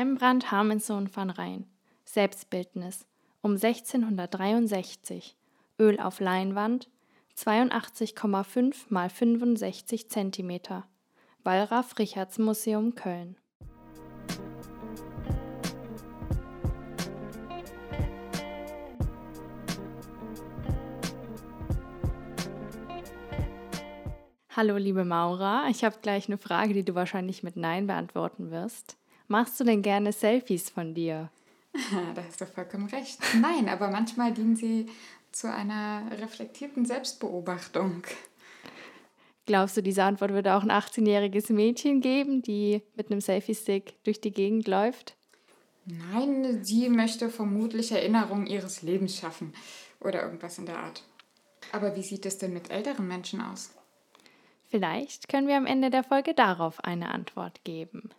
Rembrandt Harmensohn van Rijn. Selbstbildnis. Um 1663. Öl auf Leinwand. 82,5 mal 65 cm. Wallraf Richards Museum Köln. Hallo liebe Maura, ich habe gleich eine Frage, die du wahrscheinlich mit Nein beantworten wirst. Machst du denn gerne Selfies von dir? Da hast du vollkommen recht. Nein, aber manchmal dienen sie zu einer reflektierten Selbstbeobachtung. Glaubst du, diese Antwort würde auch ein 18-jähriges Mädchen geben, die mit einem Selfie-Stick durch die Gegend läuft? Nein, sie möchte vermutlich Erinnerungen ihres Lebens schaffen oder irgendwas in der Art. Aber wie sieht es denn mit älteren Menschen aus? Vielleicht können wir am Ende der Folge darauf eine Antwort geben.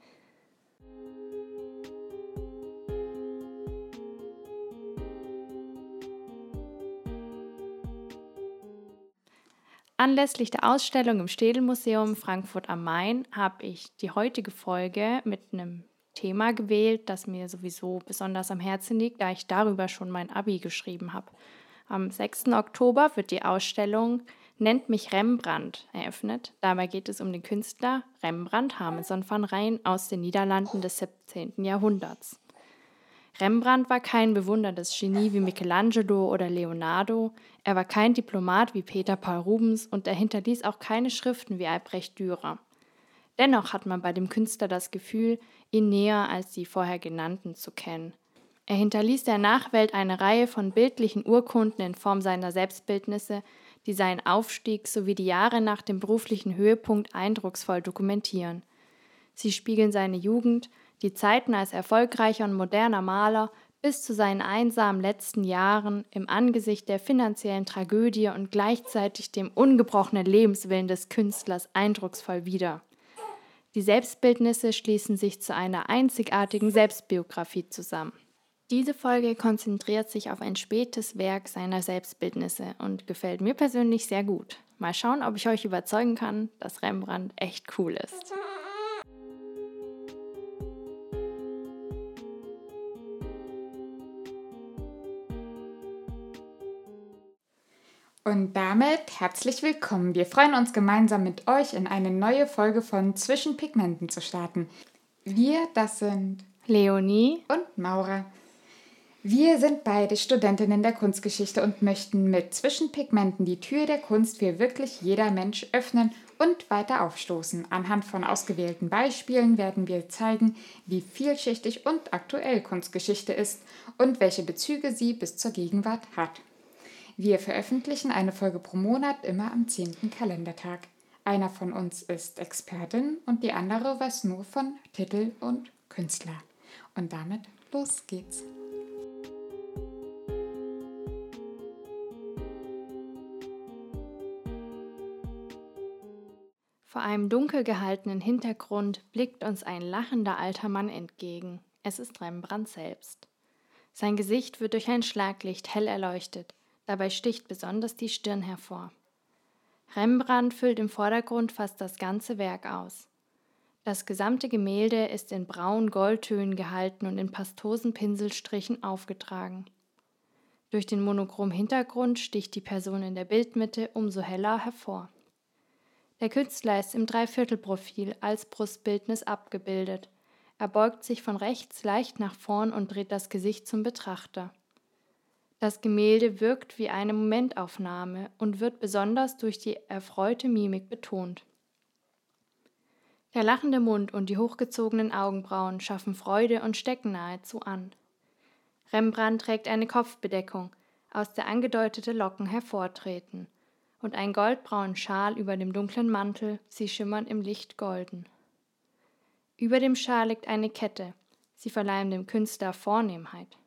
Anlässlich der Ausstellung im Städelmuseum Frankfurt am Main habe ich die heutige Folge mit einem Thema gewählt, das mir sowieso besonders am Herzen liegt, da ich darüber schon mein Abi geschrieben habe. Am 6. Oktober wird die Ausstellung Nennt mich Rembrandt eröffnet. Dabei geht es um den Künstler Rembrandt Harmenson van Rijn aus den Niederlanden des 17. Jahrhunderts. Rembrandt war kein bewunderndes Genie wie Michelangelo oder Leonardo, er war kein Diplomat wie Peter Paul Rubens und er hinterließ auch keine Schriften wie Albrecht Dürer. Dennoch hat man bei dem Künstler das Gefühl, ihn näher als die vorher genannten zu kennen. Er hinterließ der Nachwelt eine Reihe von bildlichen Urkunden in Form seiner Selbstbildnisse, die seinen Aufstieg sowie die Jahre nach dem beruflichen Höhepunkt eindrucksvoll dokumentieren. Sie spiegeln seine Jugend, die Zeiten als erfolgreicher und moderner Maler bis zu seinen einsamen letzten Jahren im Angesicht der finanziellen Tragödie und gleichzeitig dem ungebrochenen Lebenswillen des Künstlers eindrucksvoll wider. Die Selbstbildnisse schließen sich zu einer einzigartigen Selbstbiografie zusammen. Diese Folge konzentriert sich auf ein spätes Werk seiner Selbstbildnisse und gefällt mir persönlich sehr gut. Mal schauen, ob ich euch überzeugen kann, dass Rembrandt echt cool ist. Und damit herzlich willkommen. Wir freuen uns gemeinsam mit euch in eine neue Folge von Zwischen Pigmenten zu starten. Wir, das sind Leonie und Maura. Wir sind beide Studentinnen der Kunstgeschichte und möchten mit Zwischen Pigmenten die Tür der Kunst für wirklich jeder Mensch öffnen und weiter aufstoßen. Anhand von ausgewählten Beispielen werden wir zeigen, wie vielschichtig und aktuell Kunstgeschichte ist und welche Bezüge sie bis zur Gegenwart hat. Wir veröffentlichen eine Folge pro Monat immer am 10. Kalendertag. Einer von uns ist Expertin und die andere weiß nur von Titel und Künstler. Und damit los geht's. Vor einem dunkel gehaltenen Hintergrund blickt uns ein lachender alter Mann entgegen. Es ist Rembrandt selbst. Sein Gesicht wird durch ein Schlaglicht hell erleuchtet. Dabei sticht besonders die Stirn hervor. Rembrandt füllt im Vordergrund fast das ganze Werk aus. Das gesamte Gemälde ist in braun-goldtönen gehalten und in pastosen Pinselstrichen aufgetragen. Durch den monochrom Hintergrund sticht die Person in der Bildmitte umso heller hervor. Der Künstler ist im Dreiviertelprofil als Brustbildnis abgebildet. Er beugt sich von rechts leicht nach vorn und dreht das Gesicht zum Betrachter. Das Gemälde wirkt wie eine Momentaufnahme und wird besonders durch die erfreute Mimik betont. Der lachende Mund und die hochgezogenen Augenbrauen schaffen Freude und stecken nahezu an. Rembrandt trägt eine Kopfbedeckung, aus der angedeutete Locken hervortreten, und einen goldbraunen Schal über dem dunklen Mantel, sie schimmern im Licht golden. Über dem Schal liegt eine Kette, sie verleihen dem Künstler Vornehmheit.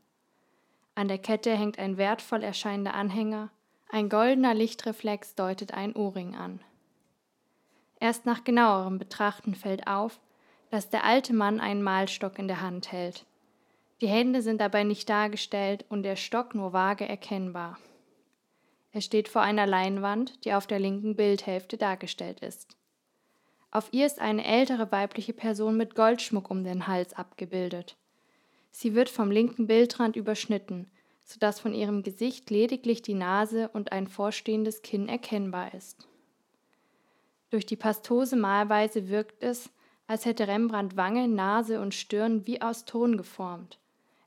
An der Kette hängt ein wertvoll erscheinender Anhänger, ein goldener Lichtreflex deutet ein Ohrring an. Erst nach genauerem Betrachten fällt auf, dass der alte Mann einen Malstock in der Hand hält. Die Hände sind dabei nicht dargestellt und der Stock nur vage erkennbar. Er steht vor einer Leinwand, die auf der linken Bildhälfte dargestellt ist. Auf ihr ist eine ältere weibliche Person mit Goldschmuck um den Hals abgebildet. Sie wird vom linken Bildrand überschnitten, sodass von ihrem Gesicht lediglich die Nase und ein vorstehendes Kinn erkennbar ist. Durch die pastose Malweise wirkt es, als hätte Rembrandt Wange, Nase und Stirn wie aus Ton geformt.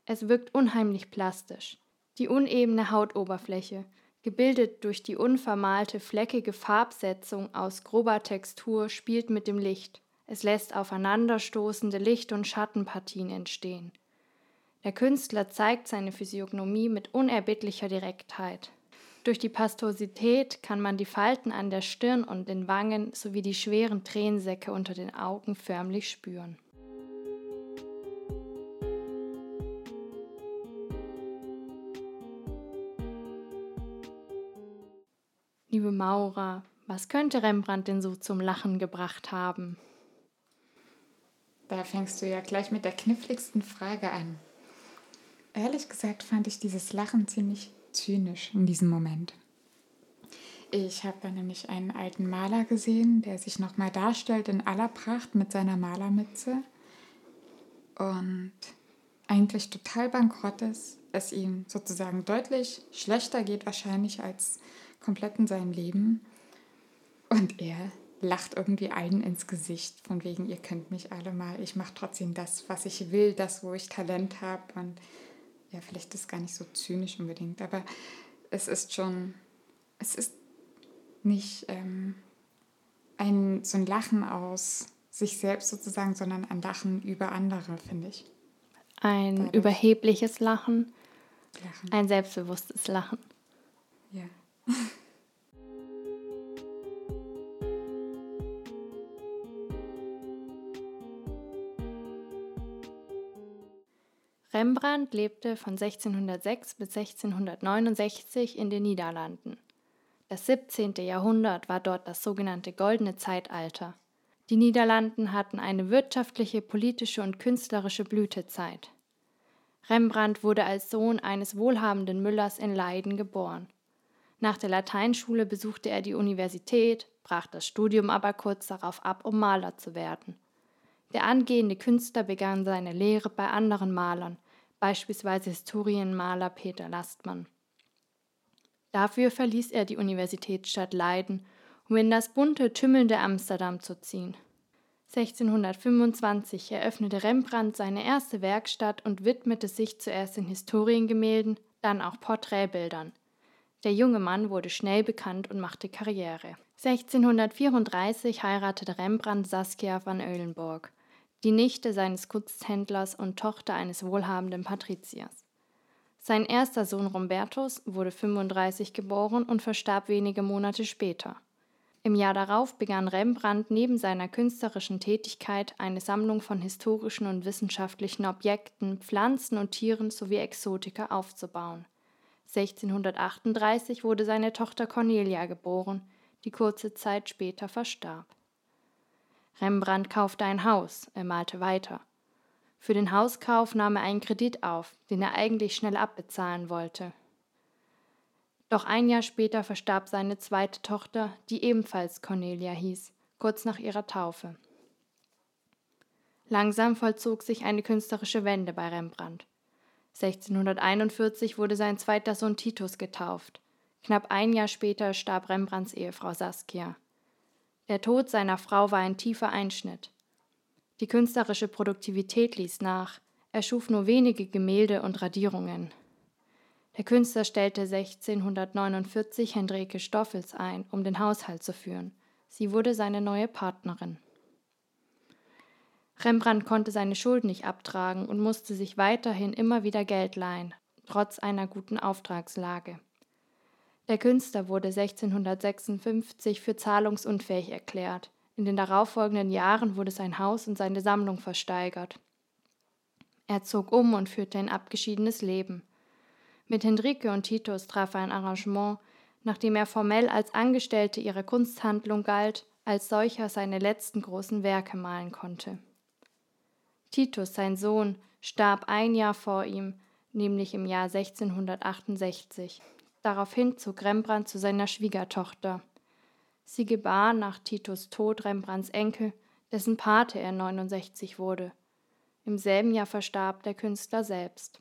Es wirkt unheimlich plastisch. Die unebene Hautoberfläche, gebildet durch die unvermalte fleckige Farbsetzung aus grober Textur, spielt mit dem Licht. Es lässt aufeinanderstoßende Licht- und Schattenpartien entstehen. Der Künstler zeigt seine Physiognomie mit unerbittlicher Direktheit. Durch die Pastosität kann man die Falten an der Stirn und den Wangen sowie die schweren Tränensäcke unter den Augen förmlich spüren. Liebe Maura, was könnte Rembrandt denn so zum Lachen gebracht haben? Da fängst du ja gleich mit der kniffligsten Frage an. Ehrlich gesagt fand ich dieses Lachen ziemlich zynisch in diesem Moment. Ich habe da nämlich einen alten Maler gesehen, der sich nochmal darstellt in aller Pracht mit seiner Malermütze und eigentlich total bankrott ist, es ihm sozusagen deutlich schlechter geht wahrscheinlich als komplett in seinem Leben. Und er lacht irgendwie allen ins Gesicht, von wegen, ihr könnt mich alle mal, ich mache trotzdem das, was ich will, das, wo ich Talent habe. Und ja, vielleicht ist es gar nicht so zynisch unbedingt, aber es ist schon, es ist nicht ähm, ein, so ein Lachen aus sich selbst sozusagen, sondern ein Lachen über andere, finde ich. Ein Dadurch. überhebliches Lachen, Lachen, ein selbstbewusstes Lachen. Ja. Rembrandt lebte von 1606 bis 1669 in den Niederlanden. Das 17. Jahrhundert war dort das sogenannte Goldene Zeitalter. Die Niederlanden hatten eine wirtschaftliche, politische und künstlerische Blütezeit. Rembrandt wurde als Sohn eines wohlhabenden Müllers in Leiden geboren. Nach der Lateinschule besuchte er die Universität, brach das Studium aber kurz darauf ab, um Maler zu werden. Der angehende Künstler begann seine Lehre bei anderen Malern, beispielsweise Historienmaler Peter Lastmann. Dafür verließ er die Universitätsstadt Leiden, um in das bunte, tümmelnde Amsterdam zu ziehen. 1625 eröffnete Rembrandt seine erste Werkstatt und widmete sich zuerst den Historiengemälden, dann auch Porträtbildern. Der junge Mann wurde schnell bekannt und machte Karriere. 1634 heiratete Rembrandt Saskia van Eulenburg die Nichte seines Kunsthändlers und Tochter eines wohlhabenden Patriziers. Sein erster Sohn Rombertus wurde 35 geboren und verstarb wenige Monate später. Im Jahr darauf begann Rembrandt neben seiner künstlerischen Tätigkeit eine Sammlung von historischen und wissenschaftlichen Objekten, Pflanzen und Tieren sowie Exotika aufzubauen. 1638 wurde seine Tochter Cornelia geboren, die kurze Zeit später verstarb. Rembrandt kaufte ein Haus, er malte weiter. Für den Hauskauf nahm er einen Kredit auf, den er eigentlich schnell abbezahlen wollte. Doch ein Jahr später verstarb seine zweite Tochter, die ebenfalls Cornelia hieß, kurz nach ihrer Taufe. Langsam vollzog sich eine künstlerische Wende bei Rembrandt. 1641 wurde sein zweiter Sohn Titus getauft. Knapp ein Jahr später starb Rembrandts Ehefrau Saskia. Der Tod seiner Frau war ein tiefer Einschnitt. Die künstlerische Produktivität ließ nach, er schuf nur wenige Gemälde und Radierungen. Der Künstler stellte 1649 Hendrike Stoffels ein, um den Haushalt zu führen. Sie wurde seine neue Partnerin. Rembrandt konnte seine Schulden nicht abtragen und musste sich weiterhin immer wieder Geld leihen, trotz einer guten Auftragslage. Der Künstler wurde 1656 für zahlungsunfähig erklärt. In den darauffolgenden Jahren wurde sein Haus und seine Sammlung versteigert. Er zog um und führte ein abgeschiedenes Leben. Mit Hendrike und Titus traf er ein Arrangement, nachdem er formell als Angestellte ihrer Kunsthandlung galt, als solcher seine letzten großen Werke malen konnte. Titus, sein Sohn, starb ein Jahr vor ihm, nämlich im Jahr 1668. Daraufhin zog Rembrandt zu seiner Schwiegertochter. Sie gebar nach Titus Tod Rembrandts Enkel, dessen Pate er 69 wurde. Im selben Jahr verstarb der Künstler selbst.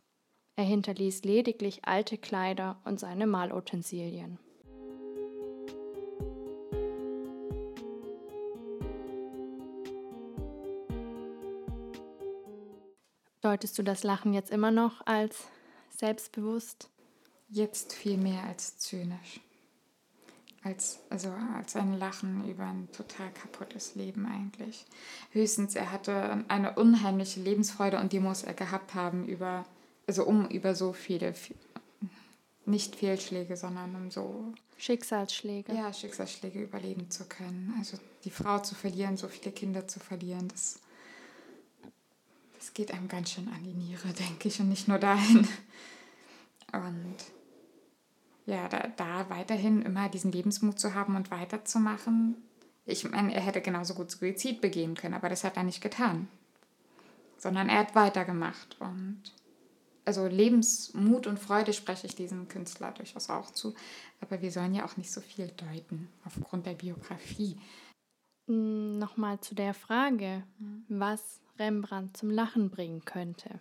Er hinterließ lediglich alte Kleider und seine Malutensilien. Deutest du das Lachen jetzt immer noch als selbstbewusst? Jetzt viel mehr als zynisch. Als, also als ein Lachen über ein total kaputtes Leben eigentlich. Höchstens, er hatte eine unheimliche Lebensfreude und die muss er gehabt haben über, also um über so viele, nicht Fehlschläge, sondern um so Schicksalsschläge. Ja, Schicksalsschläge überleben zu können. Also die Frau zu verlieren, so viele Kinder zu verlieren, das, das geht einem ganz schön an die Niere, denke ich, und nicht nur dahin. Und ja, da, da weiterhin immer diesen Lebensmut zu haben und weiterzumachen. Ich meine, er hätte genauso gut Suizid begehen können, aber das hat er nicht getan. Sondern er hat weitergemacht. Und also Lebensmut und Freude spreche ich diesem Künstler durchaus auch zu. Aber wir sollen ja auch nicht so viel deuten aufgrund der Biografie. Hm, Nochmal zu der Frage, was Rembrandt zum Lachen bringen könnte.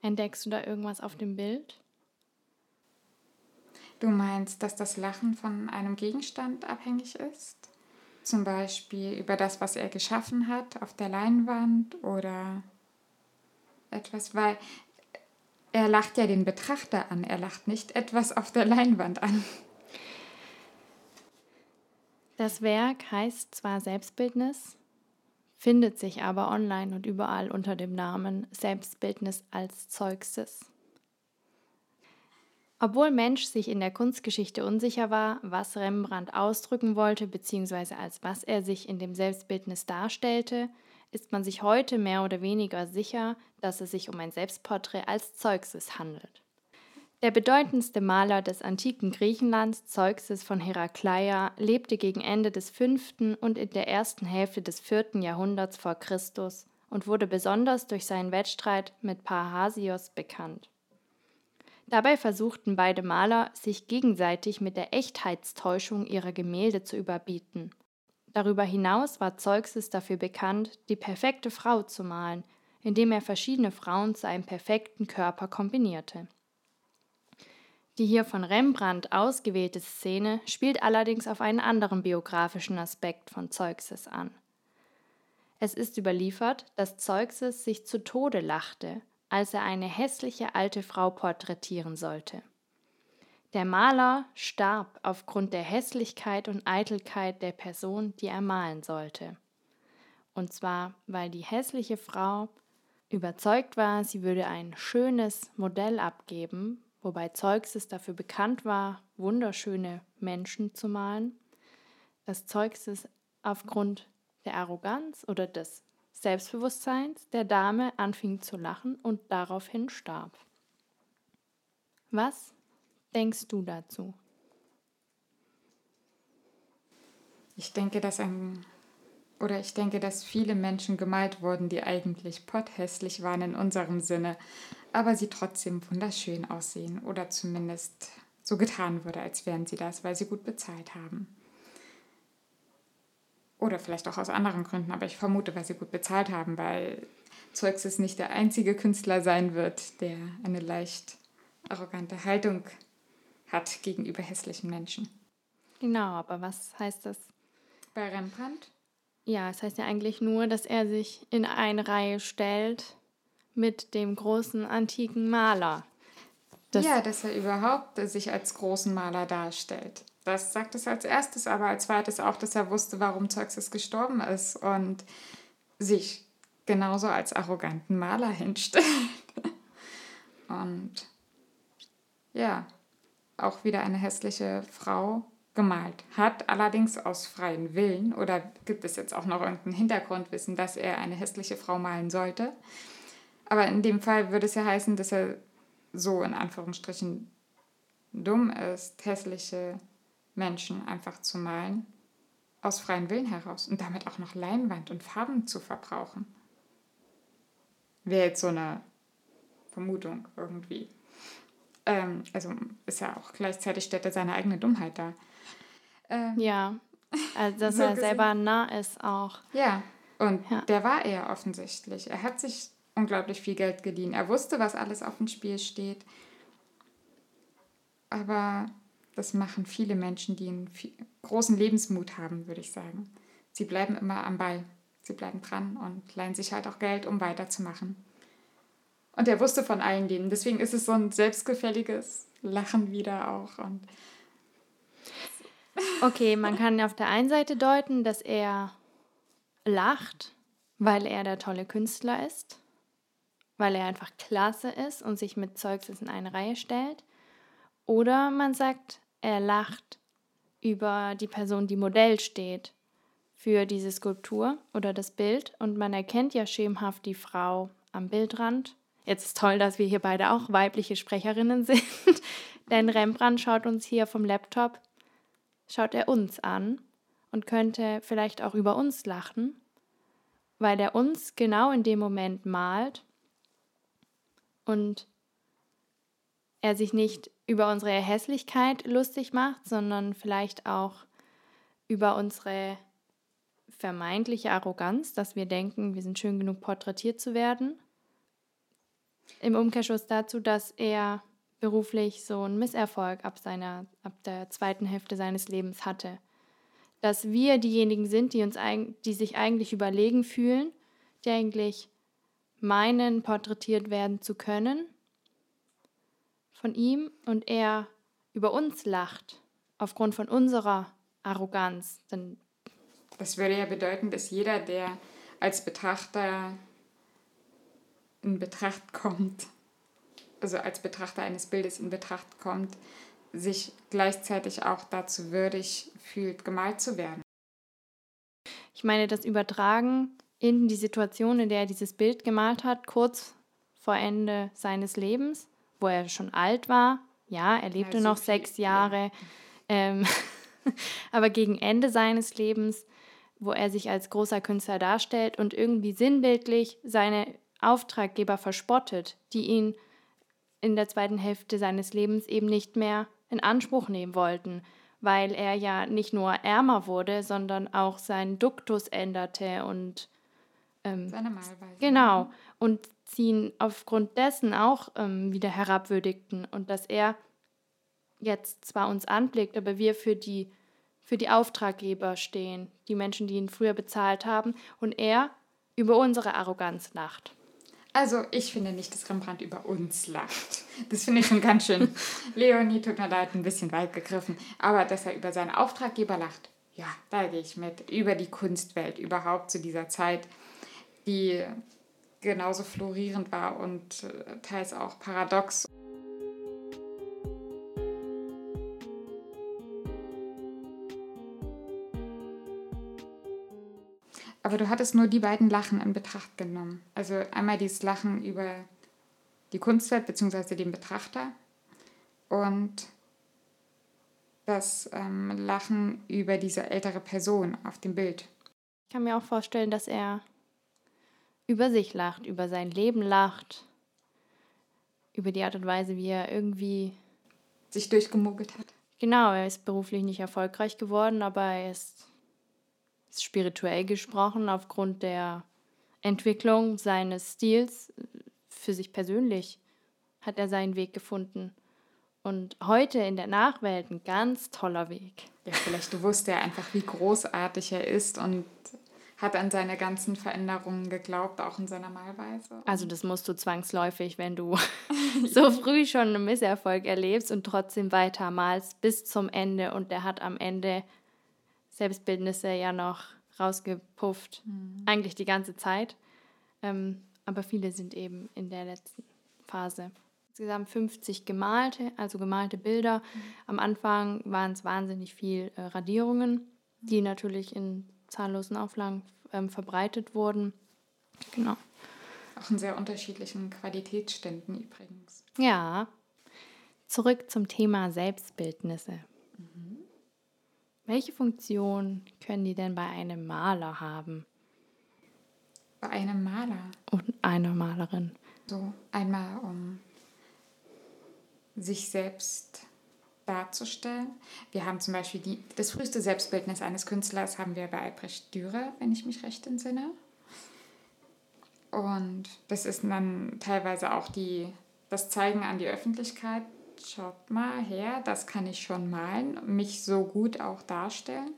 Entdeckst du da irgendwas auf dem Bild? Du meinst, dass das Lachen von einem Gegenstand abhängig ist? Zum Beispiel über das, was er geschaffen hat auf der Leinwand oder etwas, weil er lacht ja den Betrachter an, er lacht nicht etwas auf der Leinwand an. Das Werk heißt zwar Selbstbildnis, findet sich aber online und überall unter dem Namen Selbstbildnis als Zeuxis. Obwohl Mensch sich in der Kunstgeschichte unsicher war, was Rembrandt ausdrücken wollte bzw. als was er sich in dem Selbstbildnis darstellte, ist man sich heute mehr oder weniger sicher, dass es sich um ein Selbstporträt als Zeuxis handelt. Der bedeutendste Maler des antiken Griechenlands, Zeuxis von Herakleia, lebte gegen Ende des 5. und in der ersten Hälfte des 4. Jahrhunderts vor Christus und wurde besonders durch seinen Wettstreit mit Parrhasios bekannt. Dabei versuchten beide Maler, sich gegenseitig mit der Echtheitstäuschung ihrer Gemälde zu überbieten. Darüber hinaus war Zeuxis dafür bekannt, die perfekte Frau zu malen, indem er verschiedene Frauen zu einem perfekten Körper kombinierte. Die hier von Rembrandt ausgewählte Szene spielt allerdings auf einen anderen biografischen Aspekt von Zeuxis an. Es ist überliefert, dass Zeuxis sich zu Tode lachte als er eine hässliche alte Frau porträtieren sollte. Der Maler starb aufgrund der Hässlichkeit und Eitelkeit der Person, die er malen sollte. Und zwar, weil die hässliche Frau überzeugt war, sie würde ein schönes Modell abgeben, wobei Zeuxis dafür bekannt war, wunderschöne Menschen zu malen, dass Zeuxis aufgrund der Arroganz oder des Selbstbewusstseins der Dame anfing zu lachen und daraufhin starb. Was denkst du dazu? Ich denke, dass ein oder ich denke, dass viele Menschen gemalt wurden, die eigentlich potthässlich waren in unserem Sinne, aber sie trotzdem wunderschön aussehen oder zumindest so getan wurde, als wären sie das, weil sie gut bezahlt haben. Oder vielleicht auch aus anderen Gründen, aber ich vermute, weil sie gut bezahlt haben, weil Zeuxis nicht der einzige Künstler sein wird, der eine leicht arrogante Haltung hat gegenüber hässlichen Menschen. Genau, aber was heißt das? Bei Rembrandt? Ja, es das heißt ja eigentlich nur, dass er sich in eine Reihe stellt mit dem großen antiken Maler. Das ja, dass er überhaupt sich als großen Maler darstellt. Das sagt es als erstes, aber als zweites auch, dass er wusste, warum Zeuxis gestorben ist und sich genauso als arroganten Maler hinstellt. und ja, auch wieder eine hässliche Frau gemalt hat, allerdings aus freien Willen. Oder gibt es jetzt auch noch irgendein Hintergrundwissen, dass er eine hässliche Frau malen sollte? Aber in dem Fall würde es ja heißen, dass er so in Anführungsstrichen dumm ist, hässliche Menschen einfach zu malen, aus freiem Willen heraus und damit auch noch Leinwand und Farben zu verbrauchen. Wäre jetzt so eine Vermutung irgendwie. Ähm, also ist ja auch gleichzeitig stellt er seine eigene Dummheit dar. Ähm, ja, also dass so er selber nah ist auch. Ja, und ja. der war er offensichtlich. Er hat sich unglaublich viel Geld geliehen. Er wusste, was alles auf dem Spiel steht. Aber das machen viele Menschen, die einen großen Lebensmut haben, würde ich sagen. Sie bleiben immer am Ball. Sie bleiben dran und leihen sich halt auch Geld, um weiterzumachen. Und er wusste von allen denen. Deswegen ist es so ein selbstgefälliges Lachen wieder auch. Und okay, man kann auf der einen Seite deuten, dass er lacht, weil er der tolle Künstler ist, weil er einfach klasse ist und sich mit Zeugs in eine Reihe stellt. Oder man sagt, er lacht über die Person, die Modell steht für diese Skulptur oder das Bild und man erkennt ja schemenhaft die Frau am Bildrand. Jetzt ist toll, dass wir hier beide auch weibliche Sprecherinnen sind, denn Rembrandt schaut uns hier vom Laptop, schaut er uns an und könnte vielleicht auch über uns lachen, weil er uns genau in dem Moment malt und er sich nicht über unsere Hässlichkeit lustig macht, sondern vielleicht auch über unsere vermeintliche Arroganz, dass wir denken, wir sind schön genug porträtiert zu werden. Im Umkehrschluss dazu, dass er beruflich so einen Misserfolg ab, seiner, ab der zweiten Hälfte seines Lebens hatte. Dass wir diejenigen sind, die, uns, die sich eigentlich überlegen fühlen, die eigentlich meinen, porträtiert werden zu können von ihm und er über uns lacht aufgrund von unserer Arroganz, dann das würde ja bedeuten, dass jeder, der als Betrachter in Betracht kommt, also als Betrachter eines Bildes in Betracht kommt, sich gleichzeitig auch dazu würdig fühlt, gemalt zu werden. Ich meine, das Übertragen in die Situation, in der er dieses Bild gemalt hat, kurz vor Ende seines Lebens, wo er schon alt war. Ja, er lebte also noch sechs Jahre. Ja. Ähm, aber gegen Ende seines Lebens wo er sich als großer Künstler darstellt und irgendwie sinnbildlich seine Auftraggeber verspottet, die ihn in der zweiten Hälfte seines Lebens eben nicht mehr in Anspruch nehmen wollten, weil er ja nicht nur ärmer wurde, sondern auch seinen Duktus änderte und ähm, seine Malweise. Genau. Und sie ihn aufgrund dessen auch ähm, wieder herabwürdigten und dass er jetzt zwar uns anblickt, aber wir für die für die Auftraggeber stehen, die Menschen, die ihn früher bezahlt haben, und er über unsere Arroganz lacht. Also, ich finde nicht, dass Rembrandt über uns lacht. Das finde ich schon ganz schön. Leonie tut mir leid, ein bisschen weit gegriffen. Aber dass er über seine Auftraggeber lacht, ja, da gehe ich mit. Über die Kunstwelt überhaupt zu dieser Zeit, die genauso florierend war und äh, teils auch paradox. Aber du hattest nur die beiden Lachen in Betracht genommen. Also einmal dieses Lachen über die Kunstwelt bzw. den Betrachter und das ähm, Lachen über diese ältere Person auf dem Bild. Ich kann mir auch vorstellen, dass er über sich lacht, über sein Leben lacht, über die Art und Weise, wie er irgendwie sich durchgemogelt hat. Genau, er ist beruflich nicht erfolgreich geworden, aber er ist spirituell gesprochen, aufgrund der Entwicklung seines Stils für sich persönlich hat er seinen Weg gefunden. Und heute in der Nachwelt ein ganz toller Weg. Ja, vielleicht wusste er einfach, wie großartig er ist und hat an seine ganzen Veränderungen geglaubt, auch in seiner Malweise. Also das musst du zwangsläufig, wenn du so früh schon einen Misserfolg erlebst und trotzdem weiter malst bis zum Ende. Und der hat am Ende Selbstbildnisse ja noch rausgepufft, mhm. eigentlich die ganze Zeit. Ähm, aber viele sind eben in der letzten Phase. Insgesamt 50 gemalte, also gemalte Bilder. Mhm. Am Anfang waren es wahnsinnig viel äh, Radierungen, die natürlich in zahllosen Auflagen ähm, verbreitet wurden. Genau. Auch in sehr unterschiedlichen Qualitätsständen übrigens. Ja. Zurück zum Thema Selbstbildnisse. Mhm. Welche Funktion können die denn bei einem Maler haben? Bei einem Maler? Und einer Malerin. So, einmal um sich selbst darzustellen. Wir haben zum Beispiel die, das früheste Selbstbildnis eines Künstlers haben wir bei Albrecht Dürer, wenn ich mich recht entsinne. Und das ist dann teilweise auch die, das Zeigen an die Öffentlichkeit. Schaut mal her, das kann ich schon malen, mich so gut auch darstellen.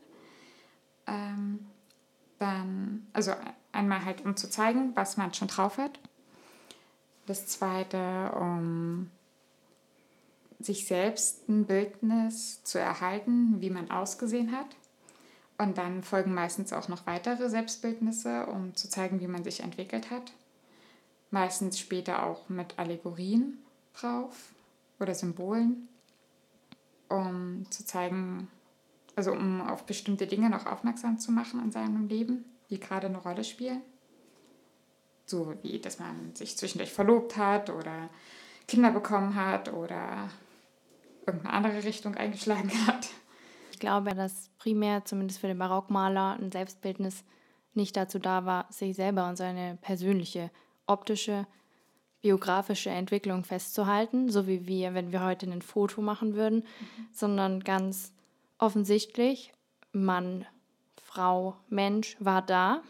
Ähm, dann, also einmal halt, um zu zeigen, was man schon drauf hat. Das zweite, um sich selbst ein Bildnis zu erhalten, wie man ausgesehen hat. Und dann folgen meistens auch noch weitere Selbstbildnisse, um zu zeigen, wie man sich entwickelt hat. Meistens später auch mit Allegorien drauf oder Symbolen, um zu zeigen, also um auf bestimmte Dinge noch aufmerksam zu machen in seinem Leben, die gerade eine Rolle spielen. So wie, dass man sich zwischendurch verlobt hat oder Kinder bekommen hat oder irgendeine andere Richtung eingeschlagen hat. Ich glaube, dass primär, zumindest für den Barockmaler, ein Selbstbildnis nicht dazu da war, sich selber und seine persönliche optische, biografische Entwicklung festzuhalten, so wie wir, wenn wir heute ein Foto machen würden, mhm. sondern ganz offensichtlich, Mann, Frau, Mensch war da.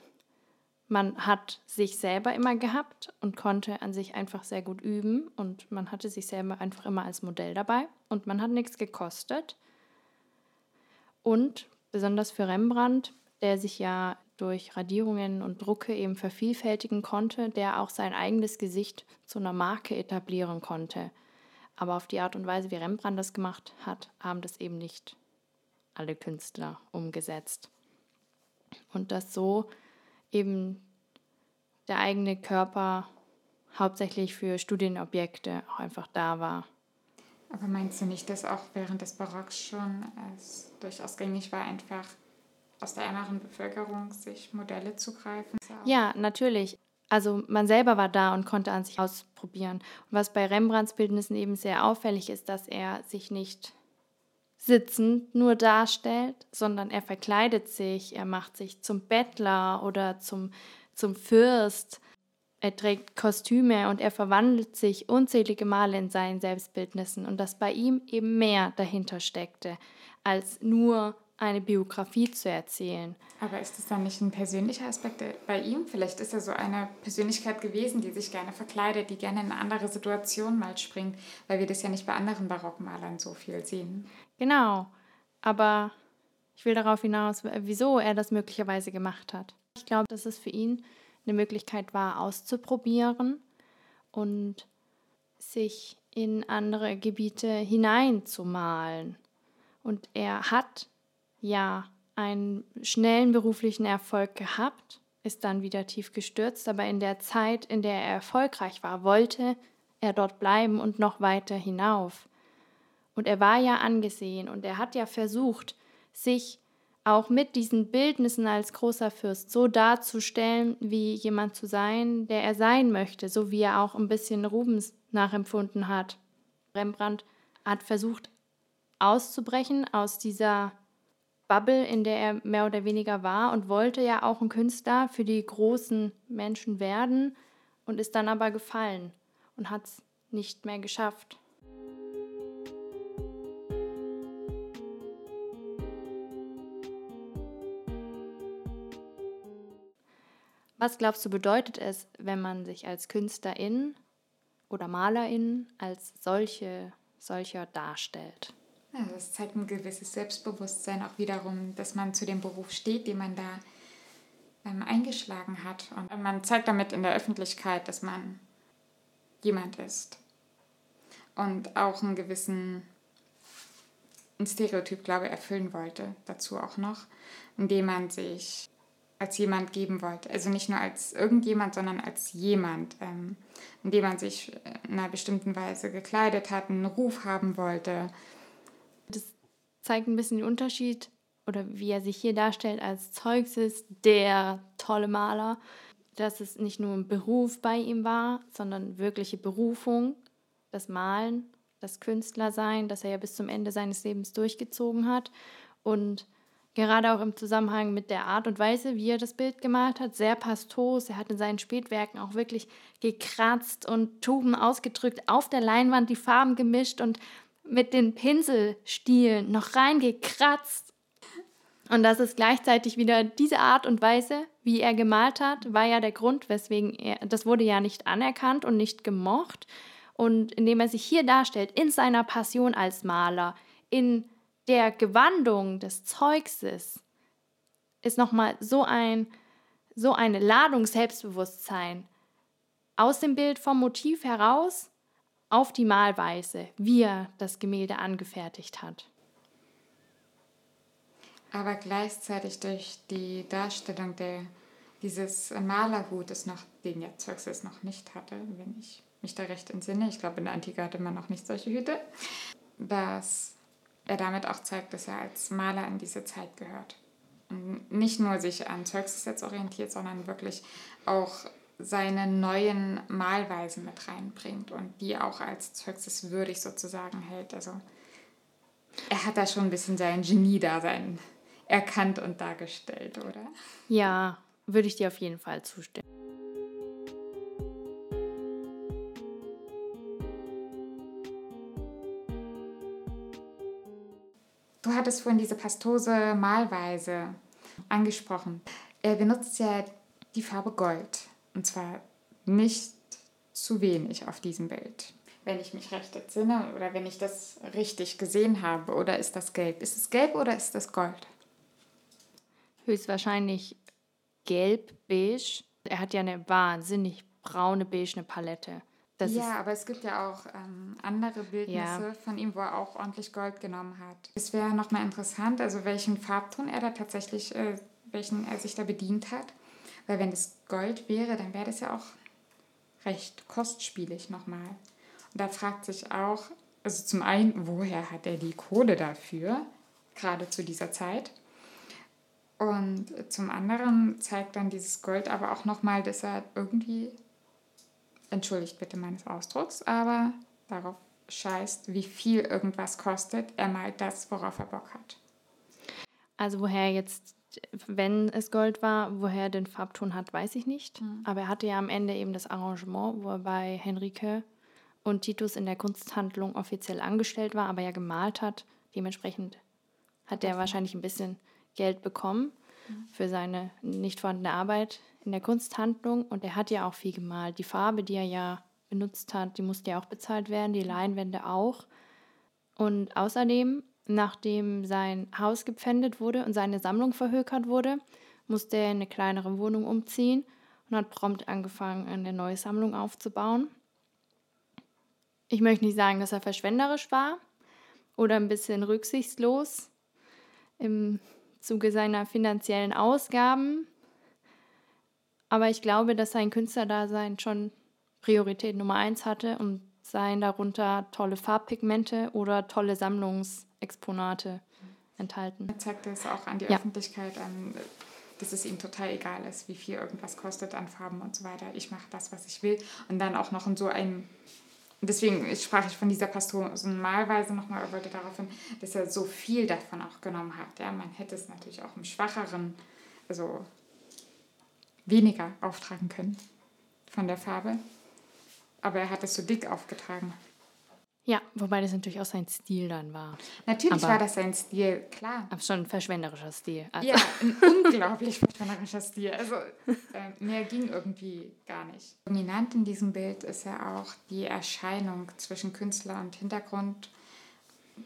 Man hat sich selber immer gehabt und konnte an sich einfach sehr gut üben und man hatte sich selber einfach immer als Modell dabei und man hat nichts gekostet. Und besonders für Rembrandt, der sich ja durch Radierungen und Drucke eben vervielfältigen konnte, der auch sein eigenes Gesicht zu einer Marke etablieren konnte. Aber auf die Art und Weise, wie Rembrandt das gemacht hat, haben das eben nicht alle Künstler umgesetzt. Und dass so eben der eigene Körper hauptsächlich für Studienobjekte auch einfach da war. Aber meinst du nicht, dass auch während des Barocks schon es durchaus gängig war, einfach aus der ärmeren Bevölkerung sich Modelle zu greifen? Ja, natürlich. Also man selber war da und konnte an sich ausprobieren. Und was bei Rembrandts Bildnissen eben sehr auffällig ist, dass er sich nicht sitzend nur darstellt, sondern er verkleidet sich, er macht sich zum Bettler oder zum, zum Fürst. Er trägt Kostüme und er verwandelt sich unzählige Male in seinen Selbstbildnissen und dass bei ihm eben mehr dahinter steckte, als nur eine Biografie zu erzählen. Aber ist das dann nicht ein persönlicher Aspekt bei ihm? Vielleicht ist er so eine Persönlichkeit gewesen, die sich gerne verkleidet, die gerne in eine andere Situation mal springt, weil wir das ja nicht bei anderen Barockmalern so viel sehen. Genau, aber ich will darauf hinaus, wieso er das möglicherweise gemacht hat. Ich glaube, dass es für ihn eine Möglichkeit war, auszuprobieren und sich in andere Gebiete hineinzumalen. Und er hat ja einen schnellen beruflichen Erfolg gehabt, ist dann wieder tief gestürzt, aber in der Zeit, in der er erfolgreich war, wollte er dort bleiben und noch weiter hinauf. Und er war ja angesehen und er hat ja versucht, sich auch mit diesen Bildnissen als großer Fürst so darzustellen, wie jemand zu sein, der er sein möchte, so wie er auch ein bisschen Rubens nachempfunden hat. Rembrandt hat versucht auszubrechen aus dieser Bubble, in der er mehr oder weniger war und wollte ja auch ein Künstler für die großen Menschen werden und ist dann aber gefallen und hat es nicht mehr geschafft. Was glaubst du, bedeutet es, wenn man sich als Künstlerin oder Malerin als solche, solcher darstellt? Ja, das zeigt ein gewisses Selbstbewusstsein auch wiederum, dass man zu dem Beruf steht, den man da ähm, eingeschlagen hat. Und man zeigt damit in der Öffentlichkeit, dass man jemand ist. Und auch einen gewissen ein Stereotyp, glaube ich, erfüllen wollte, dazu auch noch, indem man sich als jemand geben wollte. Also nicht nur als irgendjemand, sondern als jemand, ähm, indem man sich in einer bestimmten Weise gekleidet hat, einen Ruf haben wollte, das zeigt ein bisschen den Unterschied oder wie er sich hier darstellt als Zeuxis, der tolle Maler, dass es nicht nur ein Beruf bei ihm war, sondern wirkliche Berufung, das Malen, das Künstlersein, das er ja bis zum Ende seines Lebens durchgezogen hat und gerade auch im Zusammenhang mit der Art und Weise, wie er das Bild gemalt hat, sehr pastos. Er hat in seinen Spätwerken auch wirklich gekratzt und Tuben ausgedrückt, auf der Leinwand die Farben gemischt und mit den Pinselstielen noch reingekratzt. Und das ist gleichzeitig wieder diese Art und Weise, wie er gemalt hat, war ja der Grund, weswegen er, das wurde ja nicht anerkannt und nicht gemocht. Und indem er sich hier darstellt, in seiner Passion als Maler, in der Gewandung des Zeugses, ist nochmal so, ein, so eine Ladung Selbstbewusstsein aus dem Bild vom Motiv heraus auf die Malweise, wie er das Gemälde angefertigt hat. Aber gleichzeitig durch die Darstellung der, dieses Malerhutes, noch, den ja Zeuxis noch nicht hatte, wenn ich mich da recht entsinne, ich glaube in der Antike hatte man noch nicht solche Hüte, dass er damit auch zeigt, dass er als Maler in diese Zeit gehört. Und nicht nur sich an Zeuxis jetzt orientiert, sondern wirklich auch seine neuen Malweisen mit reinbringt und die auch als Zeuxis würdig sozusagen hält. Also er hat da schon ein bisschen sein Genie-Dasein erkannt und dargestellt, oder? Ja, würde ich dir auf jeden Fall zustimmen. Du hattest vorhin diese pastose Malweise angesprochen. Er benutzt ja die Farbe Gold. Und zwar nicht zu wenig auf diesem Bild. Wenn ich mich recht entsinne oder wenn ich das richtig gesehen habe. Oder ist das gelb? Ist es gelb oder ist das Gold? Höchstwahrscheinlich gelb-beige. Er hat ja eine wahnsinnig braune, beige Palette. Das ja, aber es gibt ja auch ähm, andere Bildnisse ja. von ihm, wo er auch ordentlich Gold genommen hat. Es wäre nochmal interessant, also welchen Farbton er da tatsächlich, äh, welchen er sich da bedient hat. Weil wenn es Gold wäre, dann wäre das ja auch recht kostspielig nochmal. Und da fragt sich auch, also zum einen, woher hat er die Kohle dafür, gerade zu dieser Zeit? Und zum anderen zeigt dann dieses Gold aber auch nochmal, dass er irgendwie entschuldigt bitte meines Ausdrucks, aber darauf scheißt, wie viel irgendwas kostet. Er malt das, worauf er Bock hat. Also woher jetzt, wenn es Gold war, woher er den Farbton hat, weiß ich nicht. Mhm. Aber er hatte ja am Ende eben das Arrangement, wo er bei Henrike und Titus in der Kunsthandlung offiziell angestellt war, aber ja gemalt hat. Dementsprechend hat er wahrscheinlich ein bisschen Geld bekommen mhm. für seine nicht vorhandene Arbeit in der Kunsthandlung und er hat ja auch viel gemalt. Die Farbe, die er ja benutzt hat, die musste ja auch bezahlt werden, die Leinwände auch. Und außerdem, nachdem sein Haus gepfändet wurde und seine Sammlung verhökert wurde, musste er in eine kleinere Wohnung umziehen und hat prompt angefangen, eine neue Sammlung aufzubauen. Ich möchte nicht sagen, dass er verschwenderisch war oder ein bisschen rücksichtslos im Zuge seiner finanziellen Ausgaben, aber ich glaube, dass sein Künstlerdasein schon Priorität Nummer eins hatte und seien darunter tolle Farbpigmente oder tolle Sammlungsexponate enthalten. Er zeigt es auch an die ja. Öffentlichkeit, an, dass es ihm total egal ist, wie viel irgendwas kostet an Farben und so weiter. Ich mache das, was ich will. Und dann auch noch in so einem deswegen sprach ich von dieser pastoren Malweise nochmal, er wollte darauf hin, dass er so viel davon auch genommen hat. Ja, man hätte es natürlich auch im schwacheren, also weniger auftragen können von der Farbe. Aber er hat es so dick aufgetragen. Ja, wobei das natürlich auch sein Stil dann war. Natürlich aber, war das sein Stil, klar. Aber schon ein verschwenderischer Stil. Also. Ja, ein unglaublich verschwenderischer Stil. Also äh, mehr ging irgendwie gar nicht. Dominant in diesem Bild ist ja auch die Erscheinung zwischen Künstler und Hintergrund.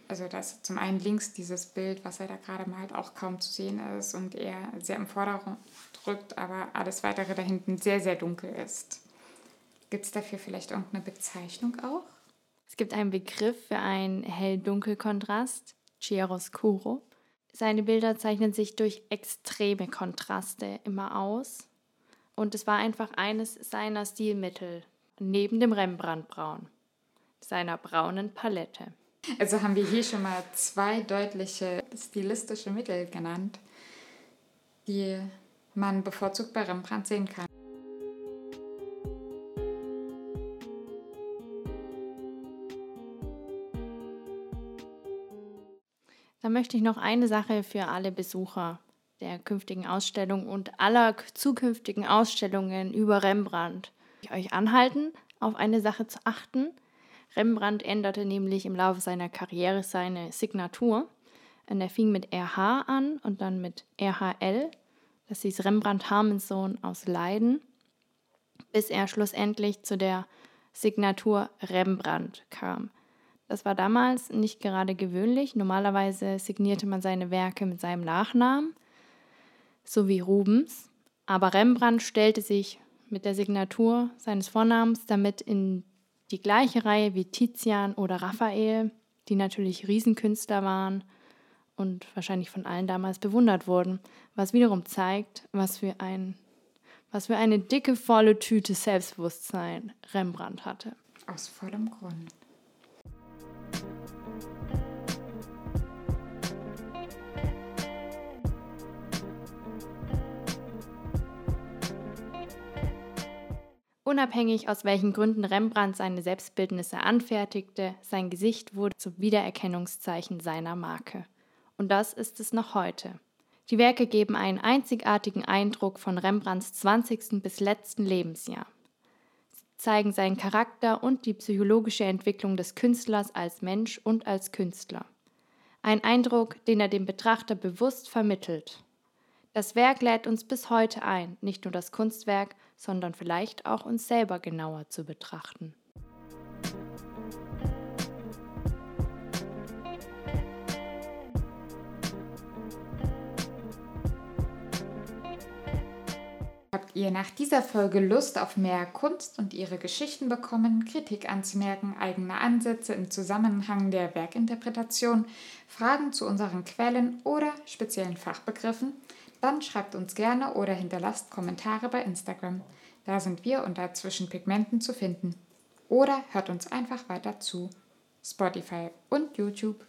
Also dass zum einen links dieses Bild, was er da gerade malt, auch kaum zu sehen ist und er sehr im Vordergrund drückt, aber alles weitere da hinten sehr, sehr dunkel ist. Gibt es dafür vielleicht irgendeine Bezeichnung auch? Es gibt einen Begriff für einen Hell-Dunkel-Kontrast, Chiaroscuro. Seine Bilder zeichnen sich durch extreme Kontraste immer aus. Und es war einfach eines seiner Stilmittel, neben dem Rembrandtbraun, seiner braunen Palette. Also haben wir hier schon mal zwei deutliche stilistische Mittel genannt, die man bevorzugt bei Rembrandt sehen kann. Möchte ich noch eine Sache für alle Besucher der künftigen Ausstellung und aller zukünftigen Ausstellungen über Rembrandt euch anhalten, auf eine Sache zu achten. Rembrandt änderte nämlich im Laufe seiner Karriere seine Signatur. Und er fing mit RH an und dann mit RHL Das hieß Rembrandt Harmensohn aus Leiden, bis er schlussendlich zu der Signatur Rembrandt kam. Das war damals nicht gerade gewöhnlich. Normalerweise signierte man seine Werke mit seinem Nachnamen, so wie Rubens. Aber Rembrandt stellte sich mit der Signatur seines Vornamens damit in die gleiche Reihe wie Tizian oder Raphael, die natürlich Riesenkünstler waren und wahrscheinlich von allen damals bewundert wurden, was wiederum zeigt, was für ein was für eine dicke, volle Tüte Selbstbewusstsein Rembrandt hatte. Aus vollem Grund. Unabhängig aus welchen Gründen Rembrandt seine Selbstbildnisse anfertigte, sein Gesicht wurde zum Wiedererkennungszeichen seiner Marke. Und das ist es noch heute. Die Werke geben einen einzigartigen Eindruck von Rembrandts 20. bis letzten Lebensjahr. Sie zeigen seinen Charakter und die psychologische Entwicklung des Künstlers als Mensch und als Künstler. Ein Eindruck, den er dem Betrachter bewusst vermittelt. Das Werk lädt uns bis heute ein, nicht nur das Kunstwerk, sondern vielleicht auch uns selber genauer zu betrachten. Habt ihr nach dieser Folge Lust auf mehr Kunst und ihre Geschichten bekommen, Kritik anzumerken, eigene Ansätze im Zusammenhang der Werkinterpretation, Fragen zu unseren Quellen oder speziellen Fachbegriffen? Dann schreibt uns gerne oder hinterlasst Kommentare bei Instagram. Da sind wir unter Zwischenpigmenten zu finden. Oder hört uns einfach weiter zu. Spotify und YouTube.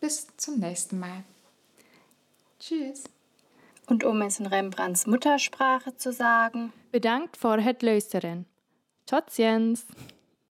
Bis zum nächsten Mal. Tschüss. Und um es in Rembrandts Muttersprache zu sagen, bedankt vor het luisteren. Tot ziens.